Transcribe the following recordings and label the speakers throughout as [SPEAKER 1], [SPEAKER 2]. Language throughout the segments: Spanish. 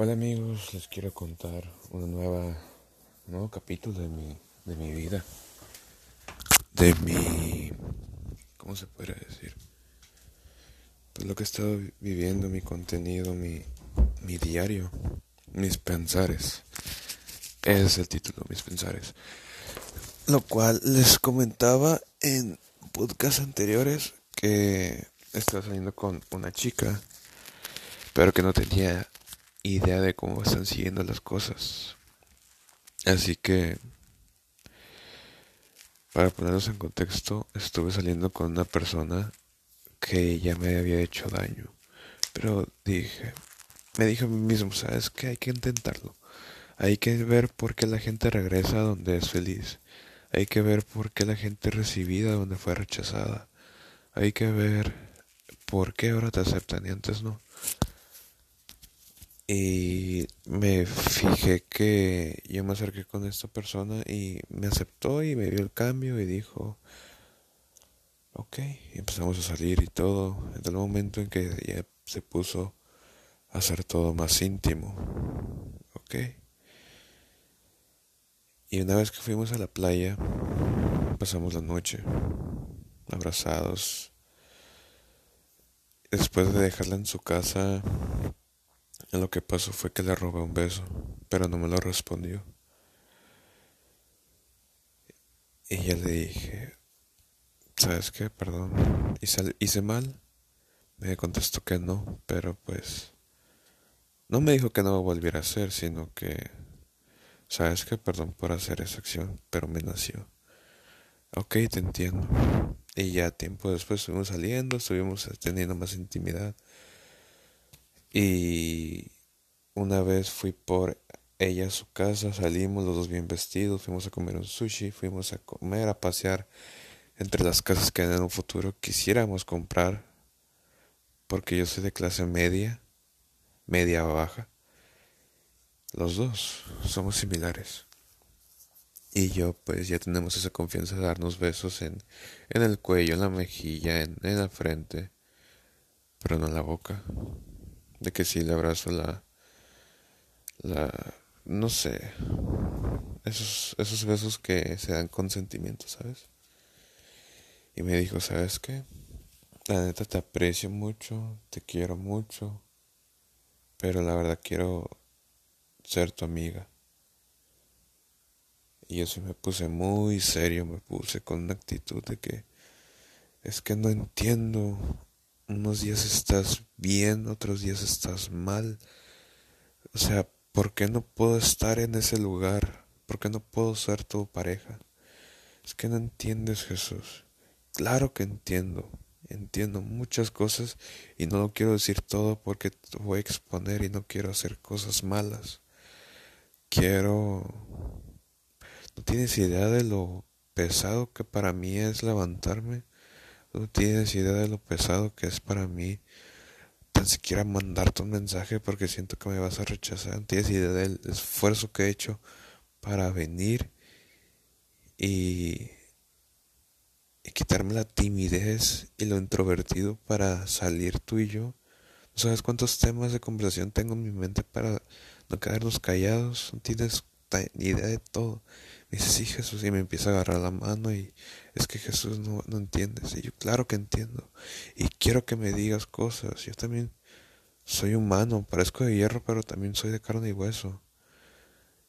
[SPEAKER 1] Hola amigos, les quiero contar un nuevo capítulo de mi, de mi vida, de mi, ¿cómo se puede decir? Pues lo que he estado viviendo, mi contenido, mi, mi diario, mis pensares. Ese es el título, mis pensares. Lo cual les comentaba en podcasts anteriores que estaba saliendo con una chica, pero que no tenía idea de cómo están siguiendo las cosas. Así que, para ponerlos en contexto, estuve saliendo con una persona que ya me había hecho daño. Pero dije, me dije a mí mismo, ¿sabes que Hay que intentarlo. Hay que ver por qué la gente regresa donde es feliz. Hay que ver por qué la gente recibida donde fue rechazada. Hay que ver por qué ahora te aceptan y antes no. Y me fijé que yo me acerqué con esta persona y me aceptó y me dio el cambio y dijo, ok, y empezamos a salir y todo, en el momento en que ya se puso a hacer todo más íntimo, ok. Y una vez que fuimos a la playa, pasamos la noche abrazados. Después de dejarla en su casa, lo que pasó fue que le robé un beso, pero no me lo respondió. Y ya le dije, ¿sabes qué? Perdón, hice, hice mal. Me contestó que no, pero pues no me dijo que no lo volviera a hacer, sino que, ¿sabes qué? Perdón por hacer esa acción, pero me nació. Ok, te entiendo. Y ya tiempo después estuvimos saliendo, estuvimos teniendo más intimidad. Y una vez fui por ella a su casa, salimos los dos bien vestidos, fuimos a comer un sushi, fuimos a comer, a pasear entre las casas que en un futuro quisiéramos comprar, porque yo soy de clase media, media baja. Los dos somos similares. Y yo pues ya tenemos esa confianza de darnos besos en, en el cuello, en la mejilla, en, en la frente, pero no en la boca de que sí le abrazo la la no sé esos esos besos que se dan con sentimiento sabes y me dijo sabes qué la neta te aprecio mucho te quiero mucho pero la verdad quiero ser tu amiga. Y yo sí me puse muy serio me puse con una actitud de que es que no entiendo unos días estás bien, otros días estás mal. O sea, ¿por qué no puedo estar en ese lugar? ¿Por qué no puedo ser tu pareja? Es que no entiendes, Jesús. Claro que entiendo. Entiendo muchas cosas y no lo quiero decir todo porque te voy a exponer y no quiero hacer cosas malas. Quiero... No tienes idea de lo pesado que para mí es levantarme no tienes idea de lo pesado que es para mí tan siquiera mandarte un mensaje porque siento que me vas a rechazar. No tienes idea del esfuerzo que he hecho para venir y, quitarme la timidez y lo introvertido para salir tú y yo. No sabes cuántos temas de conversación tengo en mi mente para no quedarnos callados. No tienes idea de todo. Me dice, sí, Jesús, y me empieza a agarrar la mano y es que Jesús no, no. Y yo, claro que entiendo. Y quiero que me digas cosas. Yo también soy humano, parezco de hierro, pero también soy de carne y hueso.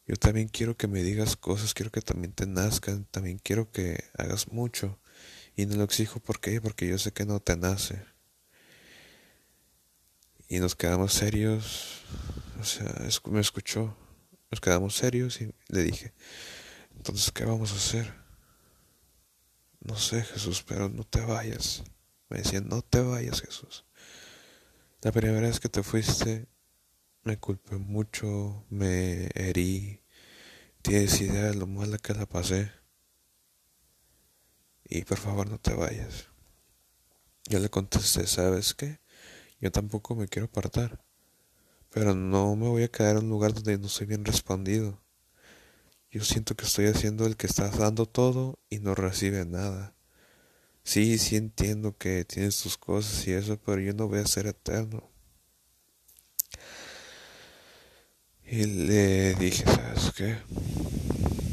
[SPEAKER 1] Yo también quiero que me digas cosas, quiero que también te nazcan, también quiero que hagas mucho. Y no lo exijo porque porque yo sé que no te nace. Y nos quedamos serios, o sea, me escuchó, nos quedamos serios y le dije, entonces, ¿qué vamos a hacer? No sé, Jesús, pero no te vayas. Me decían, no te vayas, Jesús. La primera vez que te fuiste, me culpé mucho, me herí. Tienes idea de lo mala que la pasé. Y por favor, no te vayas. Yo le contesté, ¿sabes qué? Yo tampoco me quiero apartar. Pero no me voy a quedar en un lugar donde no soy bien respondido. Yo siento que estoy haciendo el que estás dando todo y no recibe nada. Sí, sí entiendo que tienes tus cosas y eso, pero yo no voy a ser eterno. Y le dije, ¿sabes qué?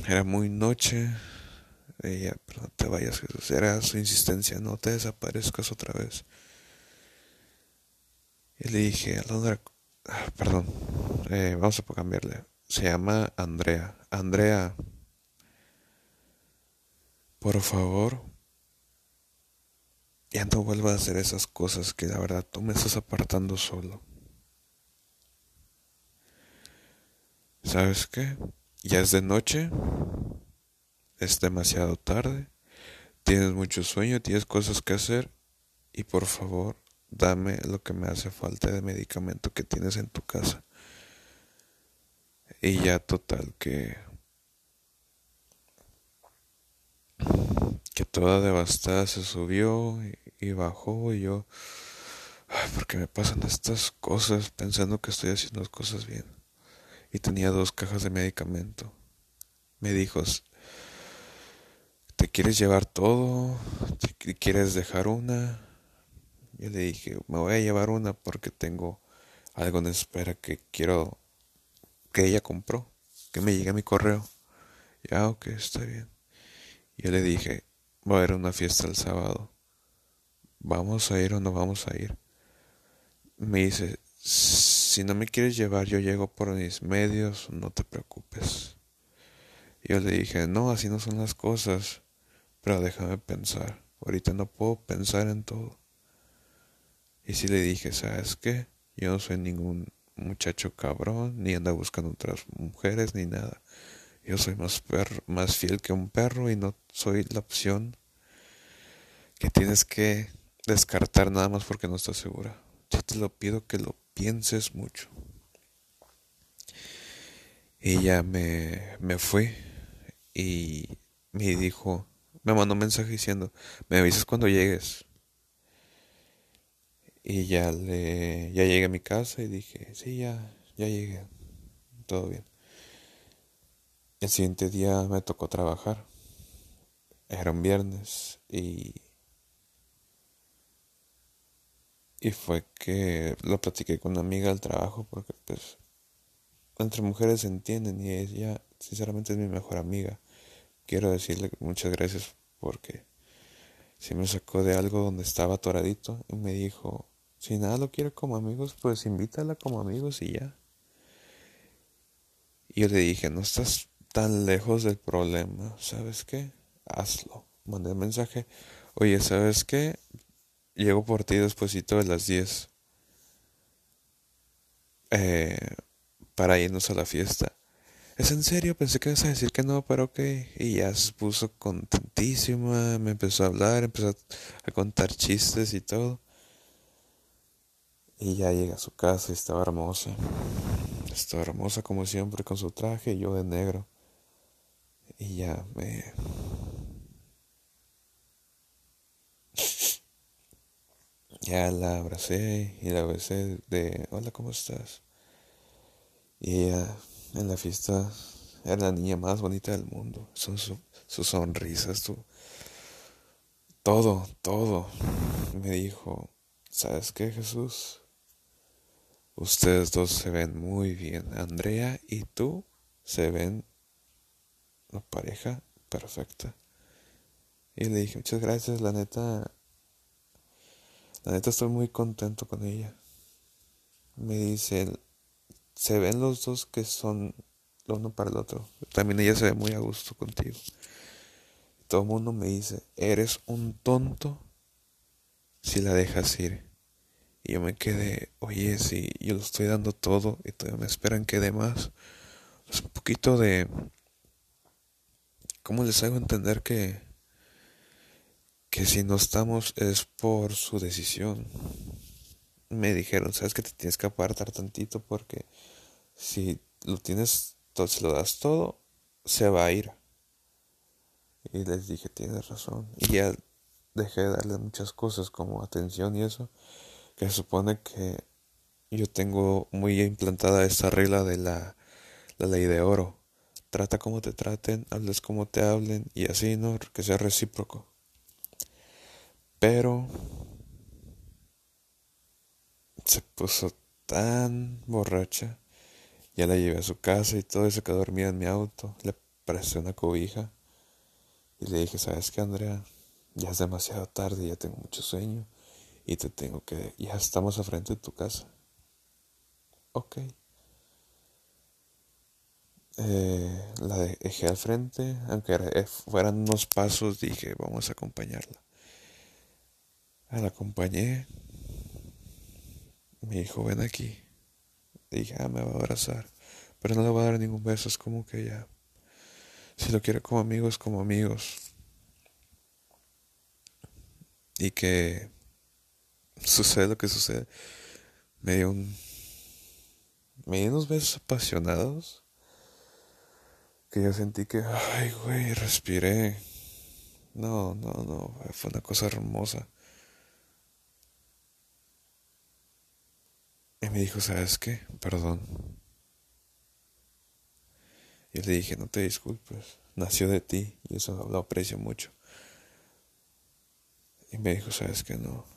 [SPEAKER 1] Era muy noche. Ella, pero no te vayas, Jesús. Era su insistencia, no te desaparezcas otra vez. Y le dije, Alondra, perdón, eh, vamos a cambiarle. Se llama Andrea. Andrea, por favor, ya no vuelvas a hacer esas cosas que la verdad tú me estás apartando solo. ¿Sabes qué? Ya es de noche, es demasiado tarde, tienes mucho sueño, tienes cosas que hacer y por favor dame lo que me hace falta de medicamento que tienes en tu casa. Y ya total que que toda devastada se subió y, bajó y yo porque me pasan estas cosas pensando que estoy haciendo las cosas bien y tenía dos cajas de medicamento me dijo ¿te quieres llevar todo? ¿te quieres dejar una? Yo le dije me voy a llevar una porque tengo algo en espera que quiero que ella compró que me llegue a mi correo ya ok está bien yo le dije Va a haber una fiesta el sábado. ¿Vamos a ir o no vamos a ir? Me dice, si no me quieres llevar, yo llego por mis medios, no te preocupes. Yo le dije, no, así no son las cosas, pero déjame pensar. Ahorita no puedo pensar en todo. Y si le dije, ¿sabes qué? Yo no soy ningún muchacho cabrón, ni anda buscando otras mujeres, ni nada. Yo soy más, perro, más fiel que un perro y no soy la opción que tienes que descartar nada más porque no estás segura. Yo te lo pido que lo pienses mucho. Y ya me, me fui y me dijo, me mandó un mensaje diciendo, me avisas cuando llegues. Y ya le, ya llegué a mi casa y dije, sí, ya, ya llegué, todo bien. El siguiente día me tocó trabajar. Era un viernes y y fue que lo platiqué con una amiga del trabajo porque pues entre mujeres se entienden y ella sinceramente es mi mejor amiga. Quiero decirle muchas gracias porque si me sacó de algo donde estaba atoradito y me dijo, si nada lo quiere como amigos, pues invítala como amigos y ya. Y yo le dije, no estás tan lejos del problema, ¿sabes qué? Hazlo. Mandé un mensaje, oye, ¿sabes qué? Llego por ti despuesito de las 10 eh, para irnos a la fiesta. ¿Es en serio? Pensé que ibas a decir que no, pero ok. Y ya se puso contentísima, me empezó a hablar, empezó a contar chistes y todo. Ya llega a su casa y estaba hermosa. Estaba hermosa como siempre con su traje y yo de negro. Y ya me... Ya la abracé y la besé de hola, ¿cómo estás? Y ella en la fiesta era la niña más bonita del mundo. Son sus sonrisas, tu, todo, todo. Me dijo, ¿sabes qué, Jesús? Ustedes dos se ven muy bien. Andrea y tú se ven una pareja perfecta. Y le dije, muchas gracias, la neta. La neta estoy muy contento con ella. Me dice, se ven los dos que son lo uno para el otro. También ella se ve muy a gusto contigo. Todo el mundo me dice, eres un tonto si la dejas ir. Y yo me quedé, oye, si yo lo estoy dando todo y todavía me esperan que dé más. Es un poquito de ¿Cómo les hago entender que, que si no estamos es por su decisión? Me dijeron, sabes que te tienes que apartar tantito porque si lo tienes, si lo das todo, se va a ir. Y les dije, tienes razón. Y ya dejé de darle muchas cosas como atención y eso, que se supone que yo tengo muy implantada esta regla de la, la ley de oro trata como te traten, hables como te hablen y así, ¿no? Que sea recíproco. Pero se puso tan borracha Ya la llevé a su casa y todo, eso se quedó dormida en mi auto. Le presté una cobija y le dije, ¿sabes qué, Andrea? Ya es demasiado tarde, ya tengo mucho sueño y te tengo que... Ya estamos a frente de tu casa. Ok. Eh, la dejé al frente, aunque eh, fueran unos pasos, dije, vamos a acompañarla. La acompañé. Me dijo, ven aquí. Dije, ah, me va a abrazar. Pero no le voy a dar ningún beso, es como que ya. Si lo quiere como amigos, como amigos. Y que sucede lo que sucede. Me dio un. Me dio unos besos apasionados. Que yo sentí que, ay, güey, respiré. No, no, no, fue una cosa hermosa. Y me dijo, ¿sabes qué? Perdón. Y le dije, no te disculpes, nació de ti y eso lo aprecio mucho. Y me dijo, ¿sabes qué? No.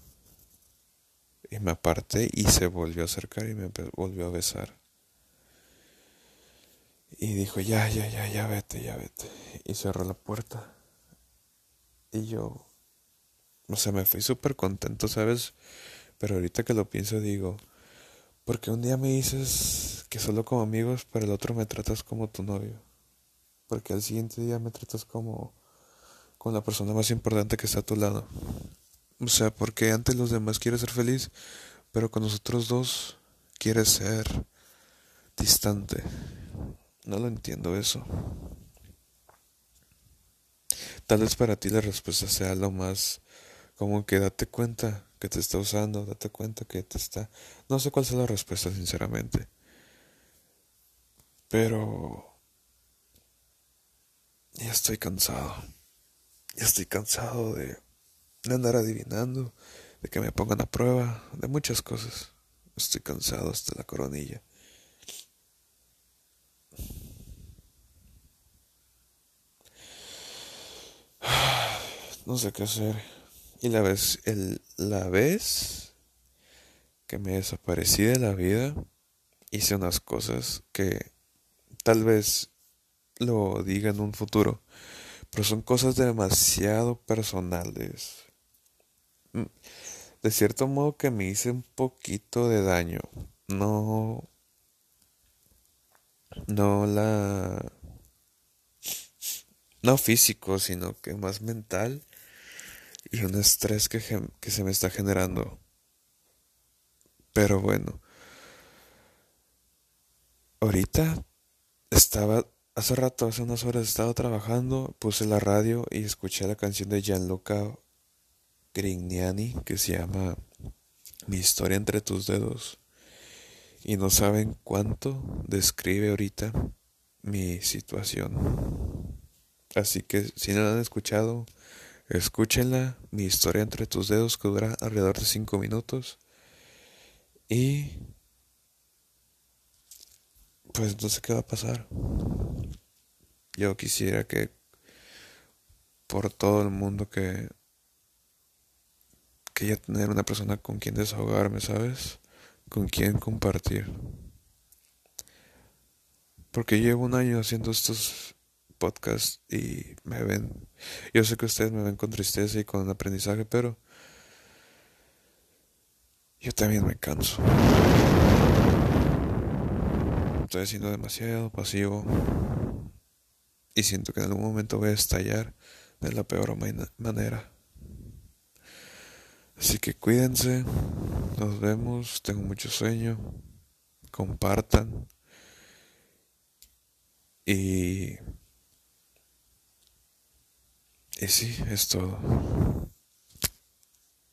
[SPEAKER 1] Y me aparté y se volvió a acercar y me volvió a besar. Y dijo, ya, ya, ya, ya vete, ya vete. Y cerró la puerta. Y yo, o sea, me fui súper contento, ¿sabes? Pero ahorita que lo pienso digo, porque un día me dices que solo como amigos, pero el otro me tratas como tu novio. Porque al siguiente día me tratas como con la persona más importante que está a tu lado. O sea, porque ante los demás quieres ser feliz, pero con nosotros dos quieres ser distante. No lo entiendo eso. Tal vez para ti la respuesta sea lo más como que date cuenta que te está usando, date cuenta que te está... No sé cuál sea la respuesta, sinceramente. Pero... Ya estoy cansado. Ya estoy cansado de, de andar adivinando, de que me pongan a prueba, de muchas cosas. Estoy cansado hasta la coronilla. No sé qué hacer. Y la vez, el, la vez que me desaparecí de la vida, hice unas cosas que tal vez lo diga en un futuro, pero son cosas demasiado personales. De cierto modo que me hice un poquito de daño. No. No la. No físico, sino que más mental y un estrés que, que se me está generando. Pero bueno, ahorita estaba, hace rato, hace unas horas estaba trabajando, puse la radio y escuché la canción de Gianluca Grignani que se llama Mi historia entre tus dedos. Y no saben cuánto describe ahorita mi situación. Así que si no la han escuchado, Escúchenla, mi historia entre tus dedos que dura alrededor de 5 minutos. Y pues no sé qué va a pasar. Yo quisiera que por todo el mundo que que ya tener una persona con quien desahogarme, ¿sabes? Con quien compartir. Porque llevo un año haciendo estos podcast y me ven, yo sé que ustedes me ven con tristeza y con aprendizaje, pero yo también me canso. Estoy siendo demasiado pasivo y siento que en algún momento voy a estallar de la peor manera. Así que cuídense, nos vemos, tengo mucho sueño, compartan y y sí, es todo.